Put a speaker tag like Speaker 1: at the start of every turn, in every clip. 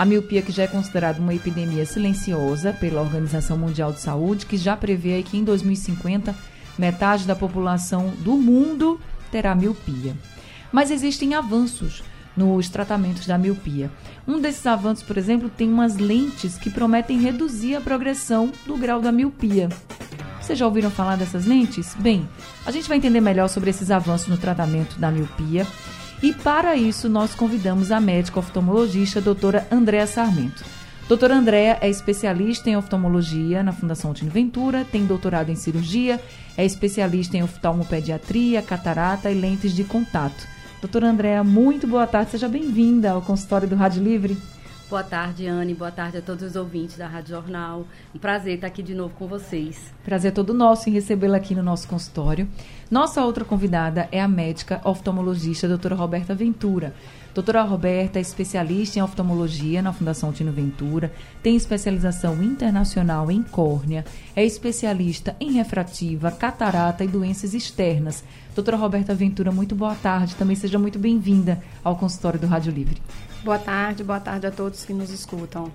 Speaker 1: a miopia que já é considerada uma epidemia silenciosa pela Organização Mundial de Saúde, que já prevê que em 2050 metade da população do mundo terá miopia. Mas existem avanços nos tratamentos da miopia. Um desses avanços, por exemplo, tem umas lentes que prometem reduzir a progressão do grau da miopia. Vocês já ouviram falar dessas lentes? Bem, a gente vai entender melhor sobre esses avanços no tratamento da miopia. E para isso, nós convidamos a médica oftalmologista doutora Andréa Sarmento. Doutora Andréa é especialista em oftalmologia na Fundação Tino Ventura, tem doutorado em cirurgia, é especialista em oftalmopediatria, catarata e lentes de contato. Doutora Andréa, muito boa tarde, seja bem-vinda ao consultório do Rádio Livre.
Speaker 2: Boa tarde, Anne. Boa tarde a todos os ouvintes da Rádio Jornal. Um prazer estar aqui de novo com vocês.
Speaker 1: Prazer todo nosso em recebê-la aqui no nosso consultório. Nossa outra convidada é a médica oftalmologista doutora Roberta Ventura. Doutora Roberta é especialista em oftalmologia na Fundação Tino Ventura, tem especialização internacional em córnea, é especialista em refrativa, catarata e doenças externas. Doutora Roberta Ventura, muito boa tarde. Também seja muito bem-vinda ao consultório do Rádio Livre.
Speaker 3: Boa tarde, boa tarde a todos que nos escutam.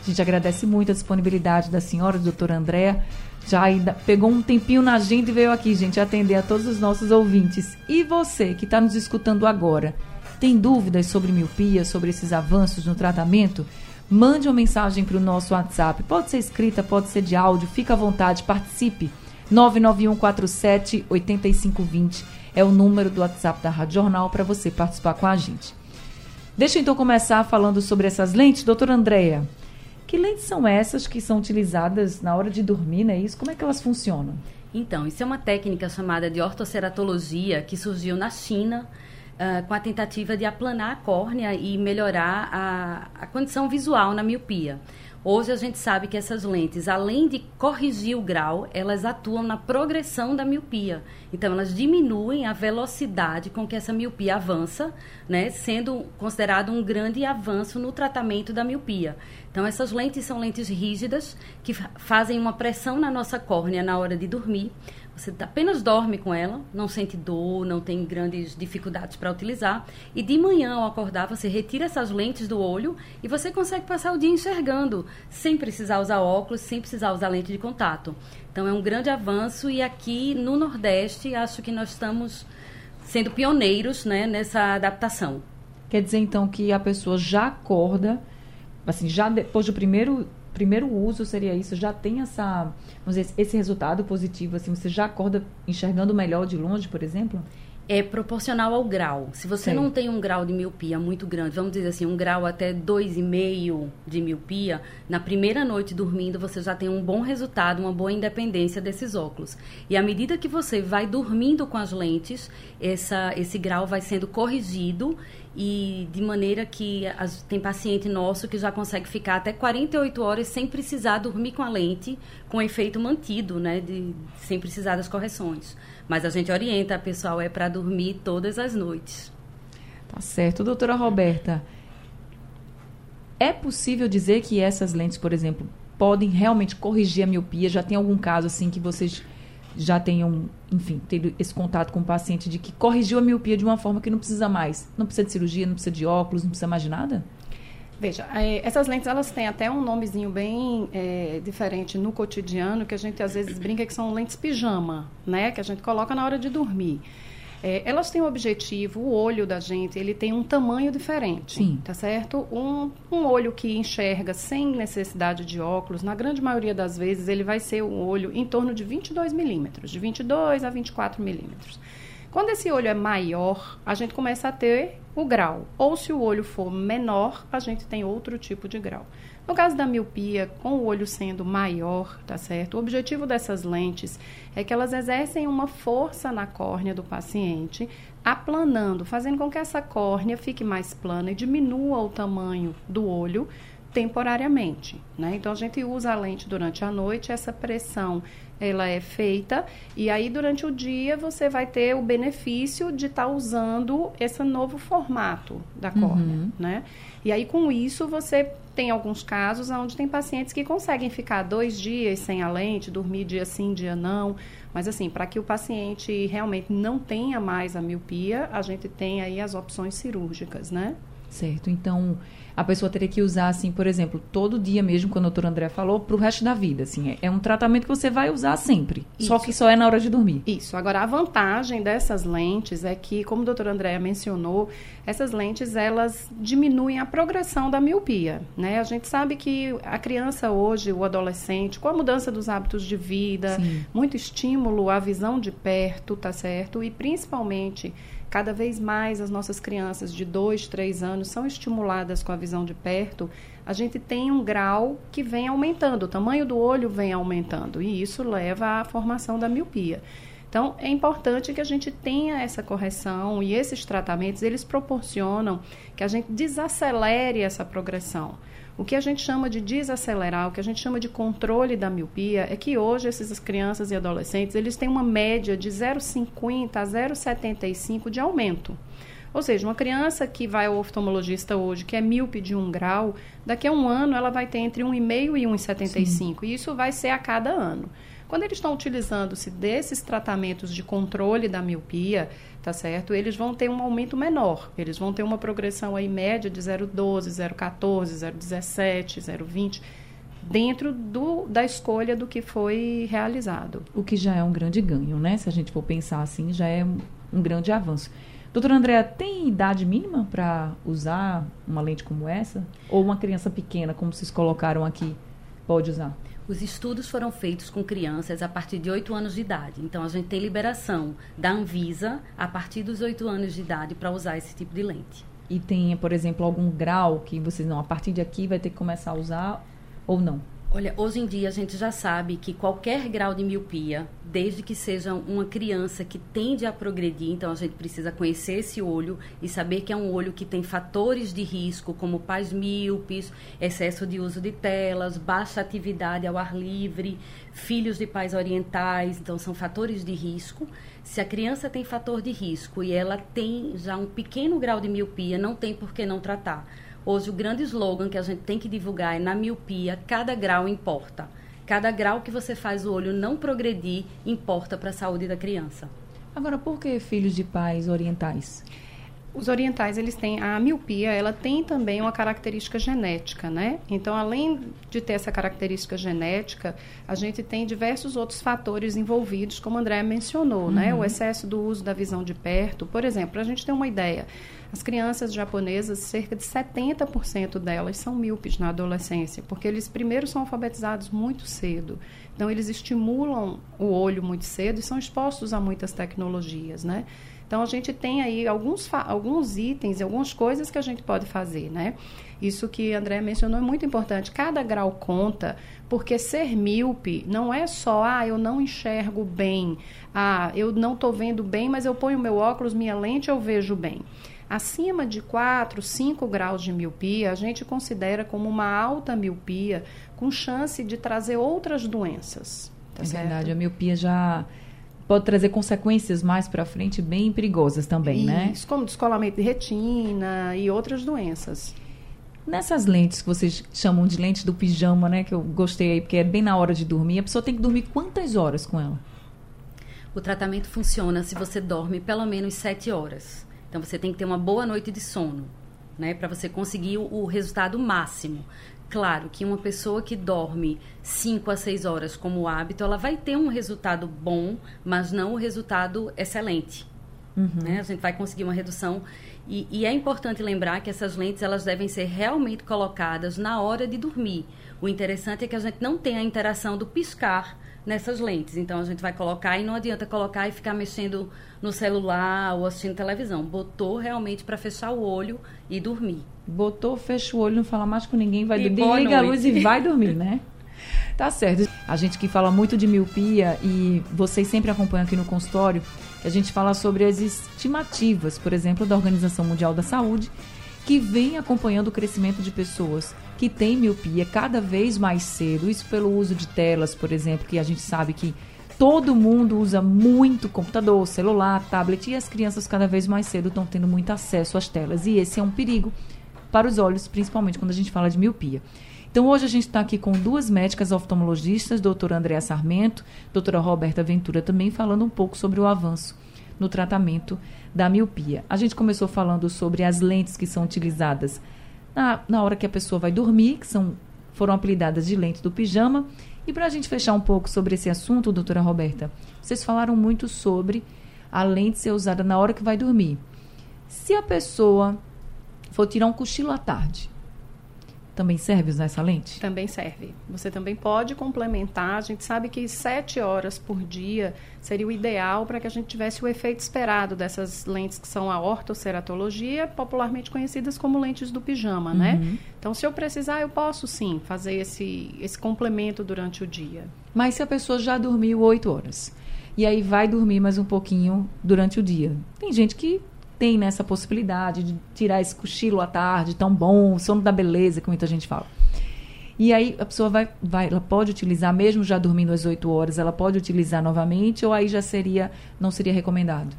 Speaker 1: A gente agradece muito a disponibilidade da senhora, doutora Andréa. Já ainda pegou um tempinho na agenda e veio aqui, gente, atender a todos os nossos ouvintes. E você que está nos escutando agora, tem dúvidas sobre miopia, sobre esses avanços no tratamento? Mande uma mensagem para o nosso WhatsApp. Pode ser escrita, pode ser de áudio, fica à vontade, participe. 99147 8520 é o número do WhatsApp da Rádio Jornal para você participar com a gente. Deixa eu então começar falando sobre essas lentes, doutora Andréia. Que lentes são essas que são utilizadas na hora de dormir, né? Isso, como é que elas funcionam?
Speaker 2: Então, isso é uma técnica chamada de ortoceratologia que surgiu na China uh, com a tentativa de aplanar a córnea e melhorar a, a condição visual na miopia. Hoje a gente sabe que essas lentes, além de corrigir o grau, elas atuam na progressão da miopia. Então, elas diminuem a velocidade com que essa miopia avança, né, sendo considerado um grande avanço no tratamento da miopia. Então, essas lentes são lentes rígidas que fazem uma pressão na nossa córnea na hora de dormir. Você apenas dorme com ela, não sente dor, não tem grandes dificuldades para utilizar. E de manhã, ao acordar, você retira essas lentes do olho e você consegue passar o dia enxergando, sem precisar usar óculos, sem precisar usar lente de contato. Então, é um grande avanço e aqui no Nordeste, acho que nós estamos sendo pioneiros né, nessa adaptação.
Speaker 1: Quer dizer, então, que a pessoa já acorda, assim, já depois do primeiro primeiro uso seria isso, já tem essa, vamos dizer, esse resultado positivo, assim, você já acorda enxergando melhor de longe, por exemplo?
Speaker 2: É proporcional ao grau. Se você Sim. não tem um grau de miopia muito grande, vamos dizer assim, um grau até 2,5 de miopia, na primeira noite dormindo você já tem um bom resultado, uma boa independência desses óculos. E à medida que você vai dormindo com as lentes, essa, esse grau vai sendo corrigido e de maneira que as, tem paciente nosso que já consegue ficar até 48 horas sem precisar dormir com a lente, com efeito mantido, né, de, sem precisar das correções. Mas a gente orienta, pessoal é para dormir todas as noites.
Speaker 1: Tá certo. Doutora Roberta, é possível dizer que essas lentes, por exemplo, podem realmente corrigir a miopia? Já tem algum caso assim que vocês já tenham, enfim, tido esse contato com o paciente de que corrigiu a miopia de uma forma que não precisa mais? Não precisa de cirurgia, não precisa de óculos, não precisa mais de nada?
Speaker 3: Veja, é, essas lentes elas têm até um nomezinho bem é, diferente no cotidiano, que a gente às vezes brinca que são lentes pijama, né? Que a gente coloca na hora de dormir. É, elas têm um objetivo, o olho da gente, ele tem um tamanho diferente, Sim. tá certo? Um, um olho que enxerga sem necessidade de óculos, na grande maioria das vezes, ele vai ser um olho em torno de 22 milímetros, de 22 a 24 milímetros. Quando esse olho é maior, a gente começa a ter o grau. Ou se o olho for menor, a gente tem outro tipo de grau. No caso da miopia, com o olho sendo maior, tá certo? O objetivo dessas lentes é que elas exercem uma força na córnea do paciente, aplanando, fazendo com que essa córnea fique mais plana e diminua o tamanho do olho, temporariamente, né? Então a gente usa a lente durante a noite, essa pressão ela é feita e aí durante o dia você vai ter o benefício de estar tá usando esse novo formato da córnea, uhum. né? E aí com isso você tem alguns casos onde tem pacientes que conseguem ficar dois dias sem a lente, dormir dia sim, dia não. Mas assim, para que o paciente realmente não tenha mais a miopia, a gente tem aí as opções cirúrgicas, né?
Speaker 1: Certo. Então, a pessoa teria que usar, assim, por exemplo, todo dia mesmo, quando o doutor André falou, para o resto da vida. Assim, é, é, um tratamento que você vai usar sempre. Isso. Só que só é na hora de dormir.
Speaker 3: Isso. Agora, a vantagem dessas lentes é que, como o doutor André mencionou, essas lentes, elas diminuem a progressão da miopia, né? A gente sabe que a criança hoje, o adolescente, com a mudança dos hábitos de vida, Sim. muito estímulo à visão de perto, tá certo? E principalmente cada vez mais as nossas crianças de 2, 3 anos são estimuladas com a visão de perto, a gente tem um grau que vem aumentando, o tamanho do olho vem aumentando, e isso leva à formação da miopia. Então, é importante que a gente tenha essa correção e esses tratamentos, eles proporcionam que a gente desacelere essa progressão. O que a gente chama de desacelerar, o que a gente chama de controle da miopia, é que hoje essas crianças e adolescentes, eles têm uma média de 0,50 a 0,75 de aumento. Ou seja, uma criança que vai ao oftalmologista hoje, que é míope de 1 grau, daqui a um ano ela vai ter entre 1,5 e 1,75. E isso vai ser a cada ano. Quando eles estão utilizando-se desses tratamentos de controle da miopia, tá certo? Eles vão ter um aumento menor. Eles vão ter uma progressão aí média de 0,12, 0,14, 0,17, 0,20 dentro do, da escolha do que foi realizado.
Speaker 1: O que já é um grande ganho, né? Se a gente for pensar assim, já é um, grande avanço. Doutora Andréa, tem idade mínima para usar uma lente como essa? Ou uma criança pequena, como vocês colocaram aqui, pode usar?
Speaker 2: Os estudos foram feitos com crianças a partir de 8 anos de idade. Então, a gente tem liberação da Anvisa a partir dos 8 anos de idade para usar esse tipo de lente.
Speaker 1: E tem, por exemplo, algum grau que vocês não, a partir de aqui vai ter que começar a usar ou não?
Speaker 2: Olha, hoje em dia a gente já sabe que qualquer grau de miopia, desde que seja uma criança que tende a progredir, então a gente precisa conhecer esse olho e saber que é um olho que tem fatores de risco, como pais míopes, excesso de uso de telas, baixa atividade ao ar livre, filhos de pais orientais, então são fatores de risco. Se a criança tem fator de risco e ela tem já um pequeno grau de miopia, não tem por que não tratar Hoje, o grande slogan que a gente tem que divulgar é: na miopia, cada grau importa. Cada grau que você faz o olho não progredir importa para a saúde da criança.
Speaker 1: Agora, por que filhos de pais orientais?
Speaker 3: Os orientais, eles têm a miopia, ela tem também uma característica genética, né? Então, além de ter essa característica genética, a gente tem diversos outros fatores envolvidos, como a André mencionou, né? uhum. né? O excesso do uso da visão de perto, por exemplo, para a gente ter uma ideia, as crianças japonesas, cerca de 70% delas são míopes na adolescência, porque eles primeiro são alfabetizados muito cedo. Então, eles estimulam o olho muito cedo e são expostos a muitas tecnologias, né? Então, a gente tem aí alguns, alguns itens, algumas coisas que a gente pode fazer, né? Isso que André mencionou é muito importante. Cada grau conta, porque ser míope não é só, ah, eu não enxergo bem, ah, eu não estou vendo bem, mas eu ponho meu óculos, minha lente, eu vejo bem. Acima de 4, 5 graus de miopia, a gente considera como uma alta miopia com chance de trazer outras doenças.
Speaker 1: Tá é certo? verdade, a miopia já pode trazer consequências mais para frente bem perigosas também,
Speaker 3: Isso,
Speaker 1: né?
Speaker 3: Isso, como descolamento de retina e outras doenças.
Speaker 1: Nessas lentes que vocês chamam de lentes do pijama, né? Que eu gostei aí, porque é bem na hora de dormir. A pessoa tem que dormir quantas horas com ela?
Speaker 2: O tratamento funciona se você dorme pelo menos sete horas. Então você tem que ter uma boa noite de sono, né, para você conseguir o, o, resultado máximo. Claro que uma pessoa que dorme 5 a 6 horas como hábito, ela vai ter um resultado bom, mas não o resultado excelente. Uhum. Né? A gente vai conseguir uma redução. E, e, é importante lembrar que essas lentes elas devem ser realmente colocadas na hora de dormir. O interessante é que a gente não tenha a interação do piscar nessas lentes. Então a gente vai colocar e não adianta colocar e ficar mexendo no celular ou assistindo televisão. Botou realmente para fechar o olho e dormir.
Speaker 1: Botou, fecha o olho, não fala mais com ninguém, vai dormir, liga a luz e vai dormir, né? Tá certo. A gente que fala muito de miopia e vocês sempre acompanham aqui no consultório, a gente fala sobre as estimativas, por exemplo, da Organização Mundial da Saúde, que vem acompanhando o crescimento de pessoas que têm miopia cada vez mais cedo, isso pelo uso de telas, por exemplo, que a gente sabe que todo mundo usa muito computador, celular, tablet e as crianças cada vez mais cedo estão tendo muito acesso às telas. E esse é um perigo para os olhos, principalmente quando a gente fala de miopia. Então, hoje a gente está aqui com duas médicas oftalmologistas, doutora Andréa Sarmento, doutora Roberta Ventura, também falando um pouco sobre o avanço no tratamento da miopia. A gente começou falando sobre as lentes que são utilizadas na, na hora que a pessoa vai dormir, que são, foram apelidadas de lentes do pijama. E para a gente fechar um pouco sobre esse assunto, doutora Roberta, vocês falaram muito sobre a lente ser usada na hora que vai dormir. Se a pessoa for tirar um cochilo à tarde, também serve usar essa lente?
Speaker 3: Também serve. Você também pode complementar. A gente sabe que sete horas por dia seria o ideal para que a gente tivesse o efeito esperado dessas lentes que são a ortoceratologia, popularmente conhecidas como lentes do pijama, né? uhum. né? Então, se eu precisar, eu posso sim fazer esse, esse complemento durante o dia.
Speaker 1: Mas se a pessoa já dormiu oito horas e aí vai dormir mais um pouquinho durante o dia, tem gente que tem nessa possibilidade de tirar esse cochilo à tarde tão bom, sono da beleza, que muita gente fala. E aí a pessoa vai, vai, ela pode utilizar, mesmo já dormindo às 8 horas, ela pode utilizar novamente ou aí já seria, não seria recomendado?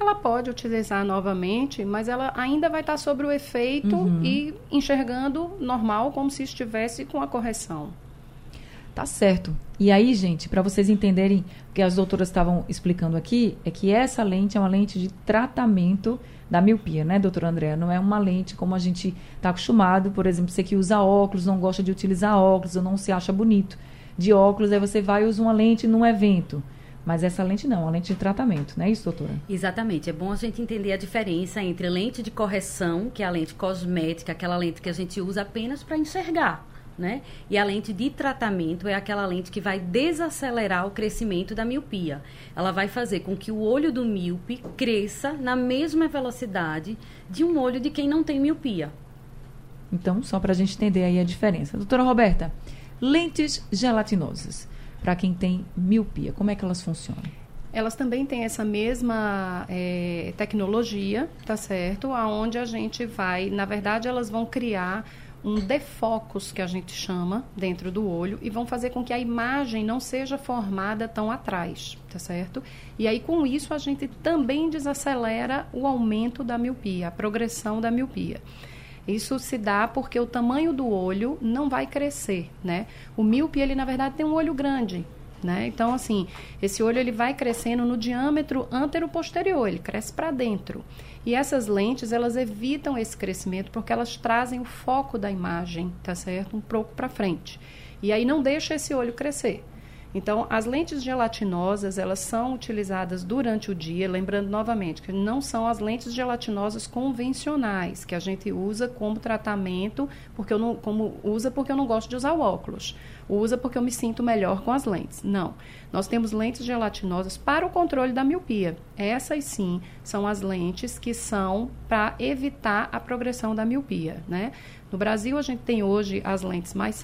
Speaker 3: Ela pode utilizar novamente, mas ela ainda vai estar sobre o efeito uhum. e enxergando normal, como se estivesse com a correção.
Speaker 1: Tá certo. E aí, gente, para vocês entenderem o que as doutoras estavam explicando aqui, é que essa lente é uma lente de tratamento da miopia, né, doutora Andréa? Não é uma lente como a gente está acostumado, por exemplo, você que usa óculos, não gosta de utilizar óculos ou não se acha bonito de óculos, aí você vai e usa uma lente num evento. Mas essa lente não, é uma lente de tratamento, não é isso, doutora?
Speaker 2: Exatamente. É bom a gente entender a diferença entre lente de correção, que é a lente cosmética, aquela lente que a gente usa apenas para enxergar né? E a lente de tratamento é aquela lente que vai desacelerar o crescimento da miopia. Ela vai fazer com que o olho do míope cresça na mesma velocidade de um olho de quem não tem miopia.
Speaker 1: Então, só para a gente entender aí a diferença. Doutora Roberta, lentes gelatinosas para quem tem miopia, como é que elas funcionam?
Speaker 3: Elas também têm essa mesma é, tecnologia, tá certo? Aonde a gente vai, na verdade, elas vão criar um defocus, que a gente chama, dentro do olho, e vão fazer com que a imagem não seja formada tão atrás, tá certo? E aí, com isso, a gente também desacelera o aumento da miopia, a progressão da miopia. Isso se dá porque o tamanho do olho não vai crescer, né? O míope, ele na verdade tem um olho grande, né? Então, assim, esse olho ele vai crescendo no diâmetro antero-posterior, ele cresce para dentro. E essas lentes, elas evitam esse crescimento porque elas trazem o foco da imagem, tá certo? Um pouco para frente. E aí não deixa esse olho crescer. Então, as lentes gelatinosas, elas são utilizadas durante o dia, lembrando novamente que não são as lentes gelatinosas convencionais, que a gente usa como tratamento, porque eu não, como usa porque eu não gosto de usar o óculos. Usa porque eu me sinto melhor com as lentes. Não. Nós temos lentes gelatinosas para o controle da miopia. Essas sim são as lentes que são para evitar a progressão da miopia, né? No Brasil, a gente tem hoje as lentes mais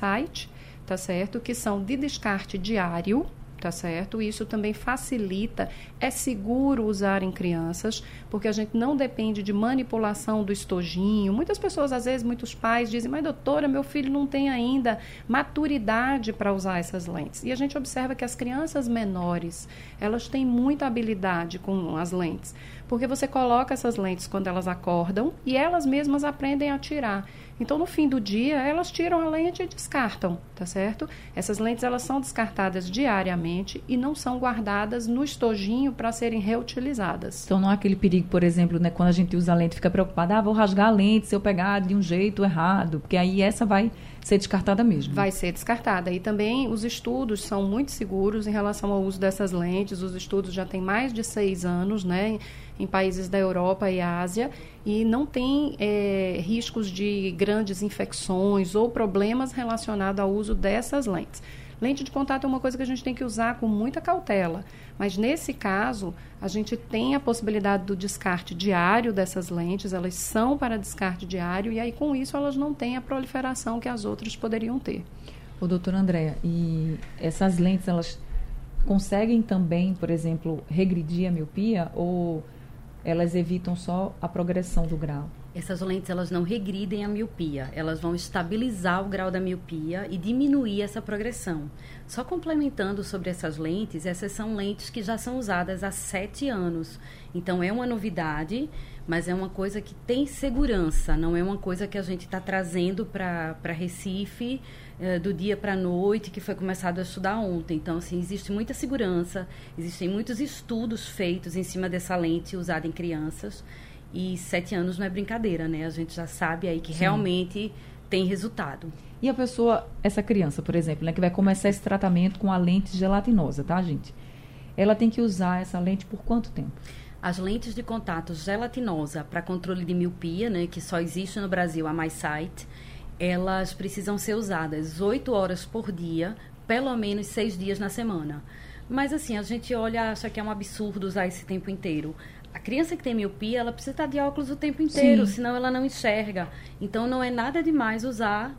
Speaker 3: tá certo? Que são de descarte diário, tá certo? Isso também facilita, é seguro usar em crianças, porque a gente não depende de manipulação do estojinho. Muitas pessoas, às vezes, muitos pais dizem, mas doutora, meu filho não tem ainda maturidade para usar essas lentes. E a gente observa que as crianças menores, elas têm muita habilidade com as lentes, porque você coloca essas lentes quando elas acordam e elas mesmas aprendem a tirar. Então, no fim do dia, elas tiram a lente e descartam, tá certo? Essas lentes elas são descartadas diariamente e não são guardadas no estojinho para serem reutilizadas.
Speaker 1: Então, não há aquele perigo, por exemplo, né, quando a gente usa a lente, fica preocupada, ah, vou rasgar a lente se eu pegar de um jeito errado, porque aí essa vai ser descartada mesmo.
Speaker 3: Vai ser descartada. E também os estudos são muito seguros em relação ao uso dessas lentes. Os estudos já têm mais de seis anos, né, em países da Europa e Ásia, e não tem é, riscos de grandes infecções ou problemas relacionados ao uso dessas lentes. Lente de contato é uma coisa que a gente tem que usar com muita cautela, mas nesse caso, a gente tem a possibilidade do descarte diário dessas lentes, elas são para descarte diário, e aí com isso elas não têm a proliferação que as outras poderiam ter.
Speaker 1: O doutor Andréa, e essas lentes, elas conseguem também, por exemplo, regredir a miopia ou elas evitam só a progressão do grau?
Speaker 2: Essas lentes elas não regridem a miopia, elas vão estabilizar o grau da miopia e diminuir essa progressão. Só complementando sobre essas lentes, essas são lentes que já são usadas há sete anos. Então é uma novidade, mas é uma coisa que tem segurança, não é uma coisa que a gente está trazendo para Recife eh, do dia para a noite, que foi começado a estudar ontem. Então, assim, existe muita segurança, existem muitos estudos feitos em cima dessa lente usada em crianças. E sete anos não é brincadeira, né? A gente já sabe aí que Sim. realmente tem resultado.
Speaker 1: E a pessoa, essa criança, por exemplo, né, que vai começar esse tratamento com a lente gelatinosa, tá, gente? Ela tem que usar essa lente por quanto tempo?
Speaker 2: As lentes de contato gelatinosa para controle de miopia, né, que só existe no Brasil a MySight, elas precisam ser usadas oito horas por dia, pelo menos seis dias na semana. Mas assim, a gente olha, acha que é um absurdo usar esse tempo inteiro. A criança que tem miopia, ela precisa estar de óculos o tempo inteiro, Sim. senão ela não enxerga. Então, não é nada demais usar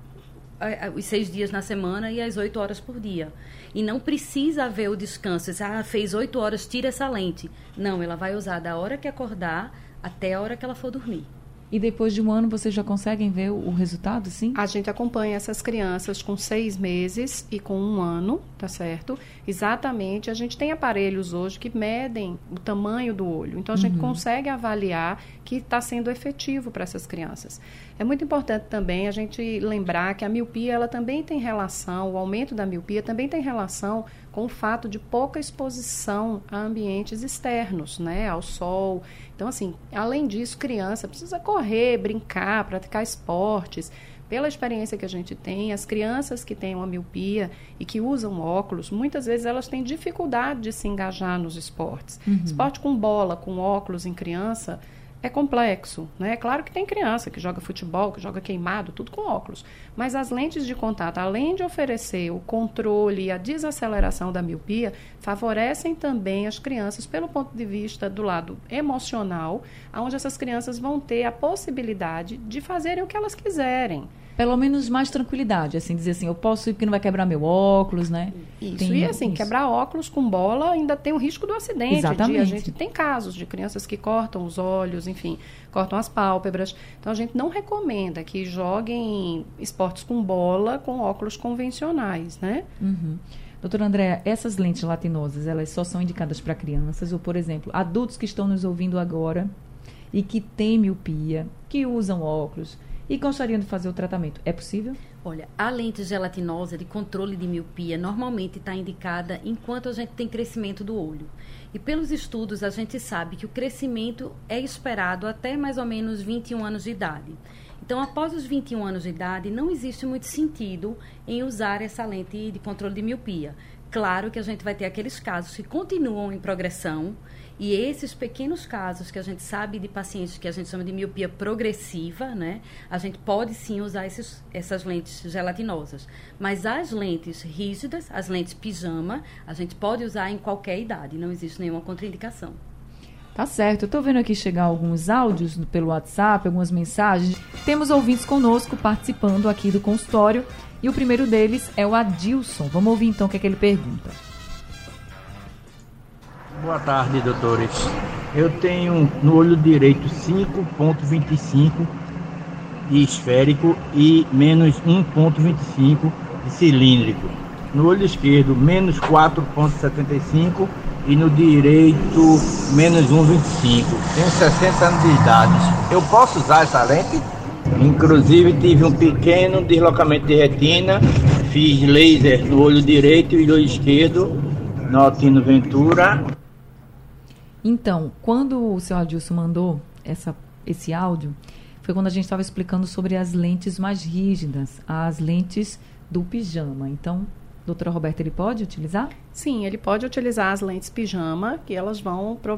Speaker 2: é, é, os seis dias na semana e as oito horas por dia. E não precisa haver o descanso. Ah, fez oito horas, tira essa lente. Não, ela vai usar da hora que acordar até a hora que ela for dormir.
Speaker 1: E depois de um ano vocês já conseguem ver o, resultado, sim?
Speaker 3: A gente acompanha essas crianças com seis meses e com um ano, tá certo? Exatamente. A gente tem aparelhos hoje que medem o tamanho do olho. Então a gente uhum. consegue avaliar que está sendo efetivo para essas crianças. É muito importante também a gente lembrar que a miopia ela também tem relação, o aumento da miopia também tem relação com o fato de pouca exposição a ambientes externos, né, ao sol. Então, assim, além disso, criança precisa correr, brincar, praticar esportes. Pela experiência que a gente tem, as crianças que têm uma miopia e que usam óculos, muitas vezes elas têm dificuldade de se engajar nos esportes. Uhum. Esporte com bola, com óculos em criança, é complexo. Né? É claro que tem criança que joga futebol, que joga queimado, tudo com óculos. Mas as lentes de contato, além de oferecer o controle e a desaceleração da miopia, favorecem também as crianças pelo ponto de vista do lado emocional, onde essas crianças vão ter a possibilidade de fazerem o que elas quiserem
Speaker 1: pelo menos mais tranquilidade, assim, dizer assim, eu posso ir porque não vai quebrar meu óculos, né?
Speaker 3: Isso, tem, e assim, isso. quebrar óculos com bola ainda tem o risco do acidente.
Speaker 1: Exatamente. De,
Speaker 3: a gente tem casos de crianças que cortam os olhos, enfim, cortam as pálpebras. Então, a gente não recomenda que joguem esportes com bola com óculos convencionais, né?
Speaker 1: Uhum. Doutora Andréa, essas lentes latinosas, elas só são indicadas para crianças ou, por exemplo, adultos que estão nos ouvindo agora e que têm miopia, que usam óculos, e gostariam de fazer o tratamento. É possível?
Speaker 2: Olha, a lente gelatinosa de controle de miopia normalmente está indicada enquanto a gente tem crescimento do olho. E pelos estudos a gente sabe que o crescimento é esperado até mais ou menos 21 anos de idade. Então, após os 21 anos de idade, não existe muito sentido em usar essa lente de controle de miopia. Claro que a gente vai ter aqueles casos que continuam em progressão, e esses pequenos casos que a gente sabe de pacientes que a gente chama de miopia progressiva, né? A gente pode sim usar esses, essas lentes gelatinosas. Mas as lentes rígidas, as lentes pijama, a gente pode usar em qualquer idade, não existe nenhuma contraindicação.
Speaker 1: Tá certo. Eu tô vendo aqui chegar alguns áudios pelo WhatsApp, algumas mensagens. Temos ouvintes conosco participando aqui do consultório. E o primeiro deles é o Adilson. Vamos ouvir então o que, é que ele pergunta.
Speaker 4: Boa tarde, doutores. Eu tenho no olho direito 5.25 de esférico e menos 1.25 de cilíndrico. No olho esquerdo, menos 4.75 e no direito, menos 1.25. Tenho 60 anos de idade. Eu posso usar essa lente? Inclusive tive um pequeno deslocamento de retina, fiz laser no olho direito e no olho esquerdo, no Altino Ventura.
Speaker 1: Então, quando o seu Adilson mandou essa, esse áudio, foi quando a gente estava explicando sobre as lentes mais rígidas, as lentes do pijama. Então, doutora Roberta, ele pode utilizar?
Speaker 3: Sim, ele pode utilizar as lentes pijama, que elas vão pro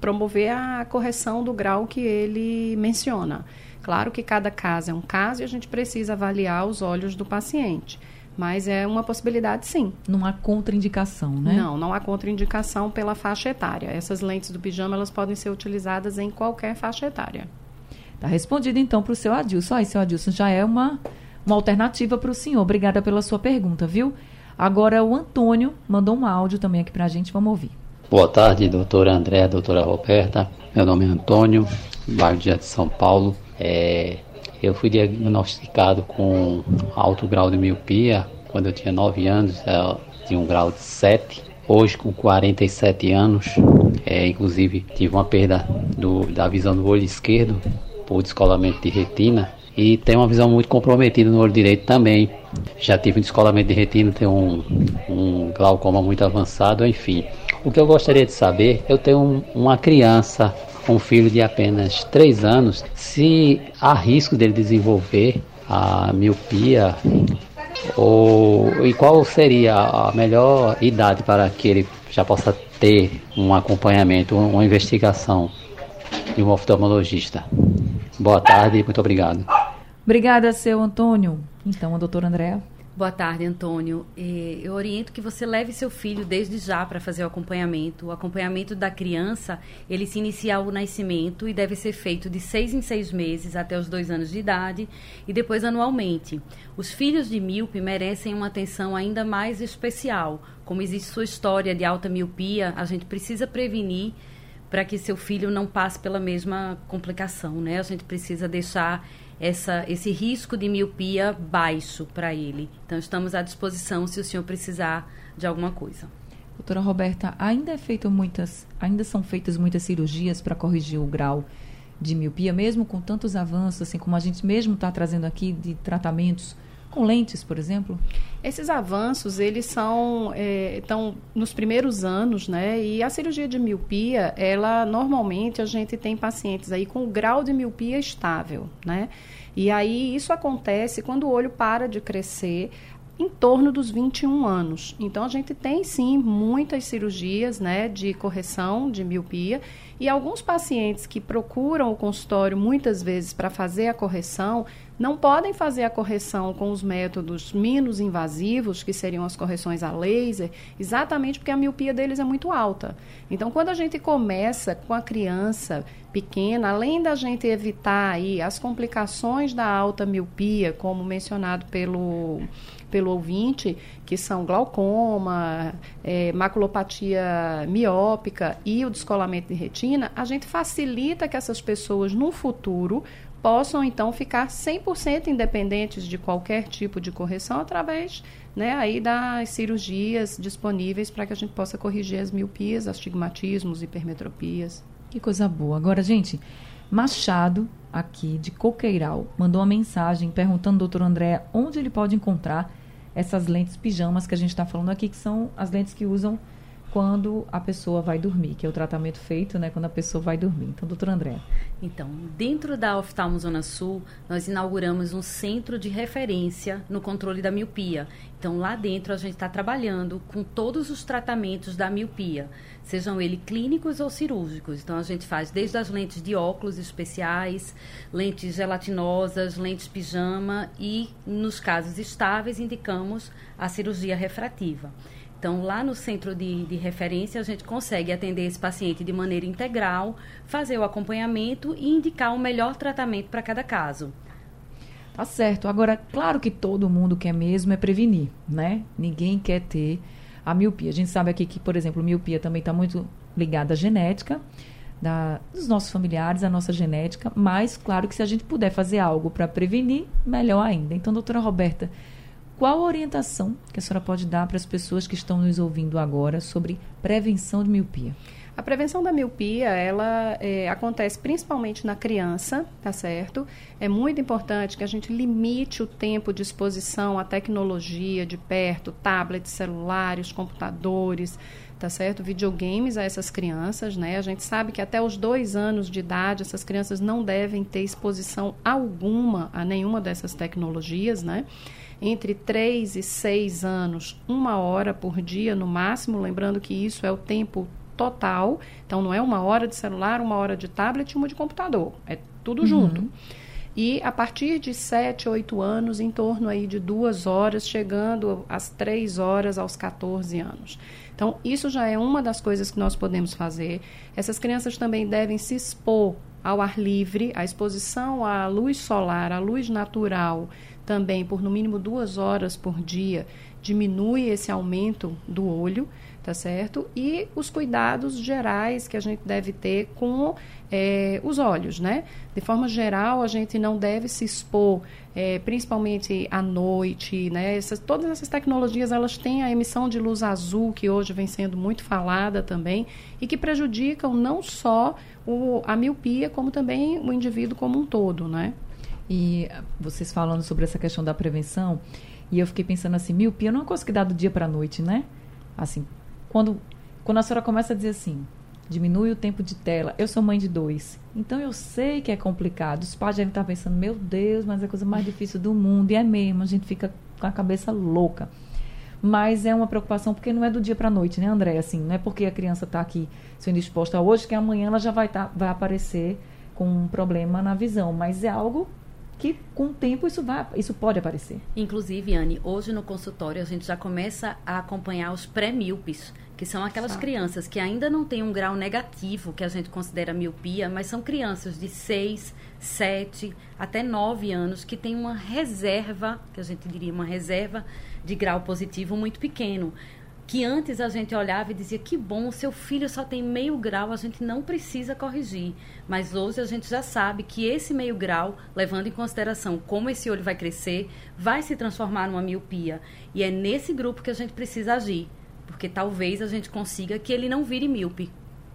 Speaker 3: promover a correção do grau que ele menciona. Claro que cada caso é um caso e a gente precisa avaliar os olhos do paciente. Mas é uma possibilidade, sim.
Speaker 1: Não há contraindicação, né?
Speaker 3: Não, não há contraindicação pela faixa etária. Essas lentes do pijama, elas podem ser utilizadas em qualquer faixa etária.
Speaker 1: Tá respondido, então, para o seu Adilson. Aí, seu Adilson, já é uma, uma alternativa para o senhor. Obrigada pela sua pergunta, viu? Agora, o Antônio mandou um áudio também aqui para a gente. Vamos ouvir.
Speaker 5: Boa tarde, doutora André, doutora Roberta. Meu nome é Antônio, bairro de São Paulo. É, eu fui diagnosticado com alto grau de miopia quando eu tinha 9 anos, é, tinha um grau de 7. Hoje, com 47 anos, é, inclusive tive uma perda do, da visão do olho esquerdo por descolamento de retina e tenho uma visão muito comprometida no olho direito também. Já tive um descolamento de retina, tenho um, um glaucoma muito avançado, enfim. O que eu gostaria de saber, eu tenho um, uma criança, um filho de apenas 3 anos, se há risco dele desenvolver a miopia ou, e qual seria a melhor idade para que ele já possa ter um acompanhamento, uma investigação de um oftalmologista? Boa tarde muito obrigado.
Speaker 1: Obrigada, seu Antônio. Então, a doutora Andréa.
Speaker 2: Boa tarde, Antônio. Eu oriento que você leve seu filho desde já para fazer o acompanhamento. O acompanhamento da criança, ele se inicia ao nascimento e deve ser feito de seis em seis meses até os dois anos de idade e depois anualmente. Os filhos de míope merecem uma atenção ainda mais especial. Como existe sua história de alta miopia, a gente precisa prevenir para que seu filho não passe pela mesma complicação, né? A gente precisa deixar essa, esse risco de miopia baixo para ele. Então, estamos à disposição se o senhor precisar de alguma coisa.
Speaker 1: Doutora Roberta, ainda é feito muitas, ainda são feitas muitas cirurgias para corrigir o grau de miopia, mesmo com tantos avanços, assim como a gente mesmo está trazendo aqui de tratamentos com lentes, por exemplo?
Speaker 3: Esses avanços, eles são, é, estão nos primeiros anos, né? E a cirurgia de miopia, ela, normalmente, a gente tem pacientes aí com grau de miopia estável, né? E aí, isso acontece quando o olho para de crescer, em torno dos 21 anos. Então a gente tem sim muitas cirurgias, né, de correção de miopia e alguns pacientes que procuram o consultório muitas vezes para fazer a correção não podem fazer a correção com os métodos menos invasivos, que seriam as correções a laser, exatamente porque a miopia deles é muito alta. Então, quando a gente começa com a criança pequena, além da gente evitar aí as complicações da alta miopia, como mencionado pelo pelo ouvinte, que são glaucoma, é, maculopatia miópica e o descolamento de retina, a gente facilita que essas pessoas no futuro possam então ficar 100% independentes de qualquer tipo de correção através né, aí das cirurgias disponíveis para que a gente possa corrigir as miopias, astigmatismos, hipermetropias.
Speaker 1: Que coisa boa. Agora, gente, Machado, aqui de Coqueiral, mandou uma mensagem perguntando ao doutor André onde ele pode encontrar essas lentes pijamas que a gente está falando aqui, que são as lentes que usam quando a pessoa vai dormir, que é o tratamento feito, né, quando a pessoa vai dormir. Então, doutor André.
Speaker 2: Então, dentro da Oftalmo Zona Sul, nós inauguramos um centro de referência no controle da miopia. Então, lá dentro a gente está trabalhando com todos os tratamentos da miopia, sejam eles clínicos ou cirúrgicos. Então, a gente faz desde as lentes de óculos especiais, lentes gelatinosas, lentes pijama e, nos casos estáveis, indicamos a cirurgia refrativa. Então, lá no centro de, de, referência, a gente consegue atender esse paciente de maneira integral, fazer o acompanhamento e indicar o melhor tratamento para cada caso.
Speaker 1: Tá certo. Agora, claro que todo mundo quer mesmo é prevenir, né? Ninguém quer ter a miopia. A gente sabe aqui que, por exemplo, miopia também está muito ligada à genética. Da, dos nossos familiares, a nossa genética, mas claro que se a gente puder fazer algo para prevenir, melhor ainda. Então, doutora Roberta, qual a orientação que a senhora pode dar para as pessoas que estão nos ouvindo agora sobre prevenção de miopia?
Speaker 3: A prevenção da miopia, ela é, acontece principalmente na criança, tá certo? É muito importante que a gente limite o tempo de exposição à tecnologia de perto, tablets, celulares, computadores, tá certo? Videogames a essas crianças, né? A gente sabe que até os dois anos de idade essas crianças não devem ter exposição alguma a nenhuma dessas tecnologias, né? entre 3 e 6 anos, uma hora por dia no máximo, lembrando que isso é o tempo total, então não é uma hora de celular, uma hora de tablet e uma de computador, é tudo uhum. junto. E a partir de 7, 8 anos, em torno aí de duas horas, chegando às 3 horas aos 14 anos. Então, isso já é uma das coisas que nós podemos fazer. Essas crianças também devem se expor ao ar livre, a exposição à luz solar, à luz natural, também por no mínimo duas horas por dia, diminui esse aumento do olho tá certo? E os cuidados gerais que a gente deve ter com é, os olhos, né? De forma geral, a gente não deve se expor, é, principalmente à noite, né? Essas, todas essas tecnologias, elas têm a emissão de luz azul, que hoje vem sendo muito falada também, e que prejudicam não só o, a miopia, como também o indivíduo como um todo, né?
Speaker 1: E vocês falando sobre essa questão da prevenção, e eu fiquei pensando assim, miopia não é uma coisa que dá do dia para a noite, né? Assim, quando, quando a senhora começa a dizer assim, diminui o tempo de tela. Eu sou mãe de dois. Então eu sei que é complicado. Os pais devem estar pensando, meu Deus, mas é a coisa mais difícil do mundo. E é mesmo, a gente fica com a cabeça louca. Mas é uma preocupação porque não é do dia para a noite, né, André? Assim, não é porque a criança está aqui sendo exposta hoje que amanhã ela já vai, tá, vai aparecer com um problema na visão. Mas é algo que com o tempo isso vai isso pode aparecer.
Speaker 2: Inclusive, Anne, hoje no consultório a gente já começa a acompanhar os pré-míopes que são aquelas Sabe. crianças que ainda não têm um grau negativo, que a gente considera miopia, mas são crianças de 6, 7 até 9 anos que têm uma reserva, que a gente diria uma reserva de grau positivo muito pequeno. Que antes a gente olhava e dizia que bom, seu filho só tem meio grau, a gente não precisa corrigir. Mas hoje a gente já sabe que esse meio grau, levando em consideração como esse olho vai crescer, vai se transformar numa miopia. E é nesse grupo que a gente precisa agir porque talvez a gente consiga que ele não vire míope.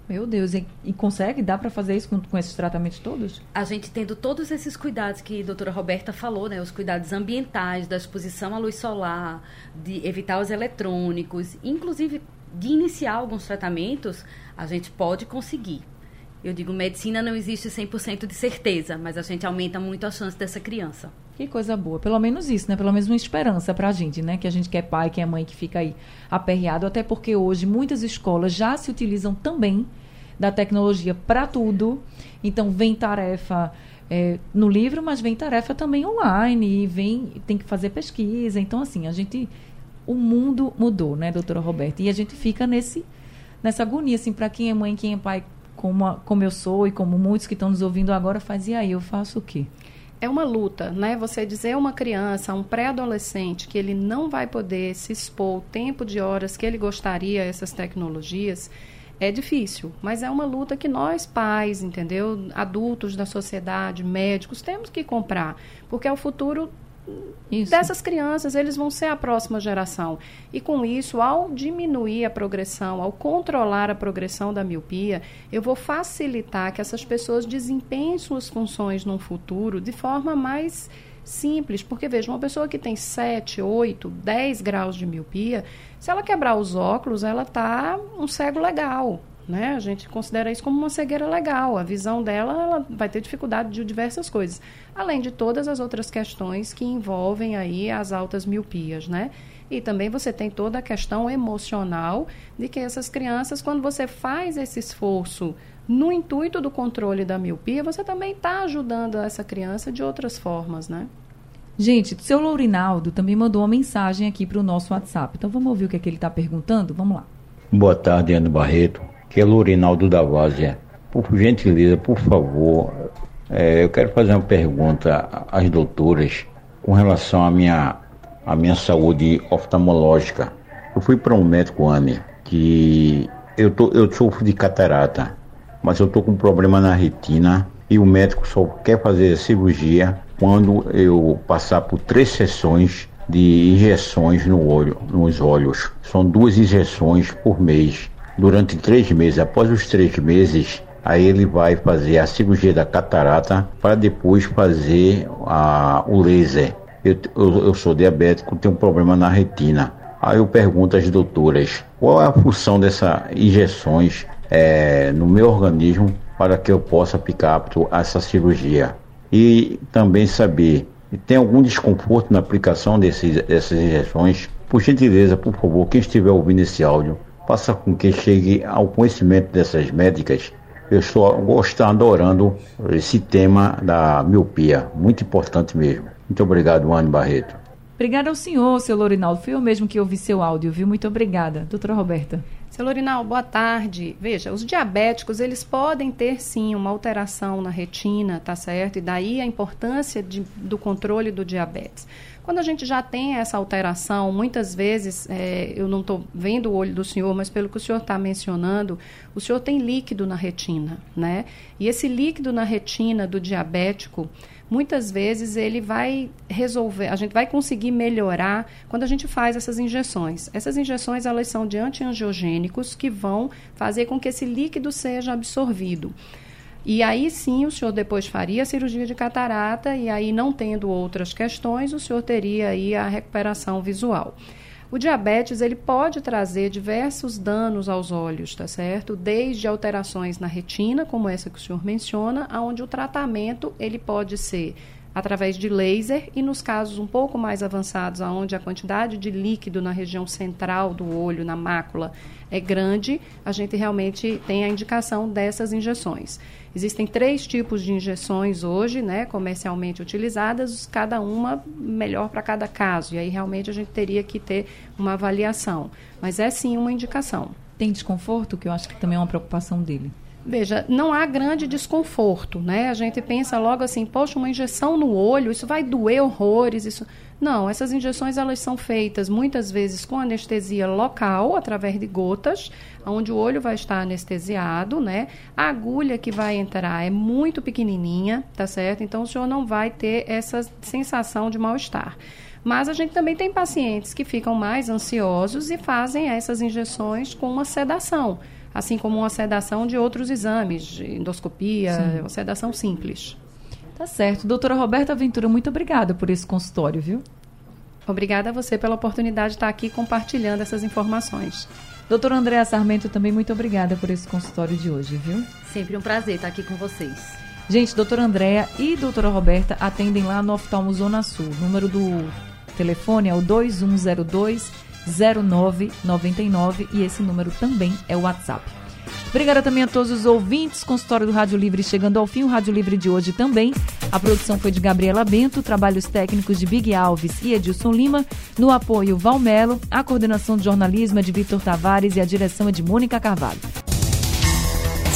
Speaker 1: Meu Deus, e, e consegue? Dá para fazer isso com, com, esses tratamentos todos?
Speaker 2: A gente tendo todos esses cuidados que a doutora Roberta falou, né? Os cuidados ambientais, da exposição à luz solar, de evitar os eletrônicos, inclusive de iniciar alguns tratamentos, a gente pode conseguir. Eu digo, medicina não existe 100% de certeza, mas a gente aumenta muito a chance dessa criança.
Speaker 1: Que coisa boa. Pelo menos isso, né? Pelo menos uma esperança pra gente, né? Que a gente quer pai, que é mãe, que fica aí aperreado. Até porque hoje muitas escolas já se utilizam também da tecnologia para tudo. Então, vem tarefa é, no livro, mas vem tarefa também online. E vem, tem que fazer pesquisa. Então, assim, a gente... O mundo mudou, né, doutora Roberta? E a gente fica nesse, nessa agonia, assim, para quem é mãe, quem é pai, como, a, como eu sou e como muitos que estão nos ouvindo agora, faz, e aí, eu faço o quê?
Speaker 3: É uma luta, né? Você dizer a uma criança, a um pré-adolescente, que ele não vai poder se expor o tempo de horas que ele gostaria a essas tecnologias, é difícil, mas é uma luta que nós, pais, entendeu? Adultos da sociedade, médicos, temos que comprar, porque é o futuro isso. dessas crianças, eles vão ser a próxima geração. E com isso, ao diminuir a progressão, ao controlar a progressão da miopia, eu vou facilitar que essas pessoas desempenhem suas funções no futuro de forma mais simples, porque veja, uma pessoa que tem 7, 8, 10 graus de miopia, se ela quebrar os óculos, ela tá um cego legal, né? A gente considera isso como uma cegueira legal. A visão dela ela vai ter dificuldade de diversas coisas, além de todas as outras questões que envolvem aí as altas miopias, né? E também você tem toda a questão emocional de que essas crianças, quando você faz esse esforço no intuito do controle da miopia, você também está ajudando essa criança de outras formas, né?
Speaker 1: Gente, o seu Lourinaldo também mandou uma mensagem aqui para o nosso WhatsApp. Então vamos ouvir o que, é que ele está perguntando? Vamos lá.
Speaker 6: Boa tarde, Ana Barreto que é Lourinaldo da Várzea. Por gentileza, por favor, é, eu quero fazer uma pergunta às doutoras com relação à minha, à minha saúde oftalmológica. Eu fui para um médico, Anne, que eu, tô, eu sofro de catarata, mas eu estou com problema na retina e o médico só quer fazer a cirurgia quando eu passar por três sessões de injeções no olho, nos olhos. São duas injeções por mês durante três meses. Após os três meses, aí ele vai fazer a cirurgia da catarata para depois fazer a, o laser. Eu, eu, eu, sou diabético, tenho um problema na retina. Aí eu pergunto às doutoras qual é a função dessas injeções é, no meu organismo para que eu possa ficar apto a essa cirurgia. E também saber tem algum desconforto na aplicação desses, dessas injeções. Por gentileza, por favor, quem estiver ouvindo esse áudio, faça com que chegue ao conhecimento dessas médicas. Eu estou gostando, adorando esse tema da miopia, muito importante mesmo. Muito obrigado, Anne Barreto.
Speaker 1: Obrigada ao senhor, seu Lorinaldo. Fui eu mesmo que ouvi seu áudio, viu? Muito obrigada. Doutora Roberta.
Speaker 3: Seu Lorinal, boa tarde. Veja, os diabéticos, eles podem ter sim uma alteração na retina, tá certo? E daí a importância de, do controle do diabetes. Quando a gente já tem essa alteração, muitas vezes, é, eu não estou vendo o olho do senhor, mas pelo que o senhor está mencionando, o senhor tem líquido na retina, né? E esse líquido na retina do diabético, muitas vezes ele vai resolver, a gente vai conseguir melhorar quando a gente faz essas injeções. Essas injeções elas são de antiangiogênicos que vão fazer com que esse líquido seja absorvido. E aí sim o senhor depois faria a cirurgia de catarata e aí não tendo outras questões, o senhor teria aí a recuperação visual. O diabetes ele pode trazer diversos danos aos olhos, tá certo? Desde alterações na retina, como essa que o senhor menciona, aonde o tratamento ele pode ser através de laser e nos casos um pouco mais avançados, aonde a quantidade de líquido na região central do olho, na mácula, é grande, a gente realmente tem a indicação dessas injeções. Existem três tipos de injeções hoje, né, comercialmente utilizadas, cada uma melhor para cada caso. E aí realmente a gente teria que ter uma avaliação. Mas é sim uma indicação.
Speaker 1: Tem desconforto, que eu acho que também é uma preocupação dele.
Speaker 3: Veja, não há grande desconforto, né? A gente pensa logo assim, poxa, uma injeção no olho, isso vai doer horrores, isso. Não, essas injeções elas são feitas muitas vezes com anestesia local, através de gotas, onde o olho vai estar anestesiado, né? A agulha que vai entrar é muito pequenininha, tá certo? Então o senhor não vai ter essa sensação de mal-estar. Mas a gente também tem pacientes que ficam mais ansiosos e fazem essas injeções com uma sedação, assim como uma sedação de outros exames, de endoscopia, Sim. uma sedação simples.
Speaker 1: Tá certo. Doutora Roberta Ventura, muito obrigada por esse consultório, viu?
Speaker 3: Obrigada a você pela oportunidade de estar aqui compartilhando essas informações.
Speaker 1: Doutora Andréa Sarmento, também muito obrigada por esse consultório de hoje, viu?
Speaker 2: Sempre um prazer estar aqui com vocês.
Speaker 1: Gente, doutora Andréa e doutora Roberta atendem lá no Oftalmo Zona Sul. O número do telefone é o 2102 0999 e esse número também é o WhatsApp. Obrigada também a todos os ouvintes. Consultório do Rádio Livre chegando ao fim. O Rádio Livre de hoje também. A produção foi de Gabriela Bento, trabalhos técnicos de Big Alves e Edilson Lima. No apoio, Valmelo. A coordenação de jornalismo é de Vitor Tavares e a direção é de Mônica Carvalho.